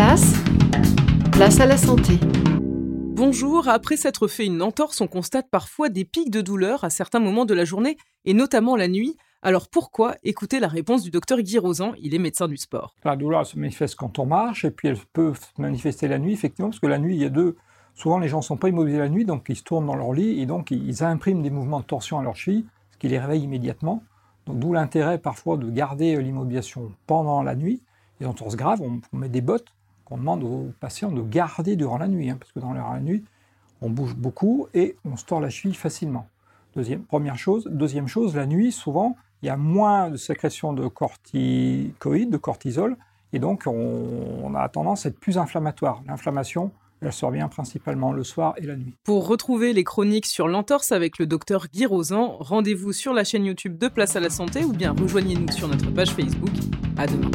place, place à la santé. Bonjour, après s'être fait une entorse, on constate parfois des pics de douleur à certains moments de la journée et notamment la nuit. Alors pourquoi Écoutez la réponse du docteur Guy Rosan, il est médecin du sport. La douleur se manifeste quand on marche et puis elle peut se manifester la nuit, effectivement, parce que la nuit, il y a deux. Souvent, les gens ne sont pas immobilisés la nuit, donc ils se tournent dans leur lit et donc ils impriment des mouvements de torsion à leur cheville, ce qui les réveille immédiatement. Donc d'où l'intérêt parfois de garder l'immobilisation pendant la nuit. Les entorses graves, on, met des bottes qu'on demande aux patients de garder durant la nuit, hein, parce que dans la nuit, on bouge beaucoup et on se la cheville facilement. Deuxième, première chose. Deuxième chose, la nuit, souvent, il y a moins de sécrétion de corticoïdes, de cortisol, et donc on, a tendance à être plus inflammatoire. L'inflammation, elle survient principalement le soir et la nuit. Pour retrouver les chroniques sur l'entorse avec le docteur Guy Rosan, rendez-vous sur la chaîne YouTube de Place à la Santé ou bien rejoignez-nous sur notre page Facebook. À demain.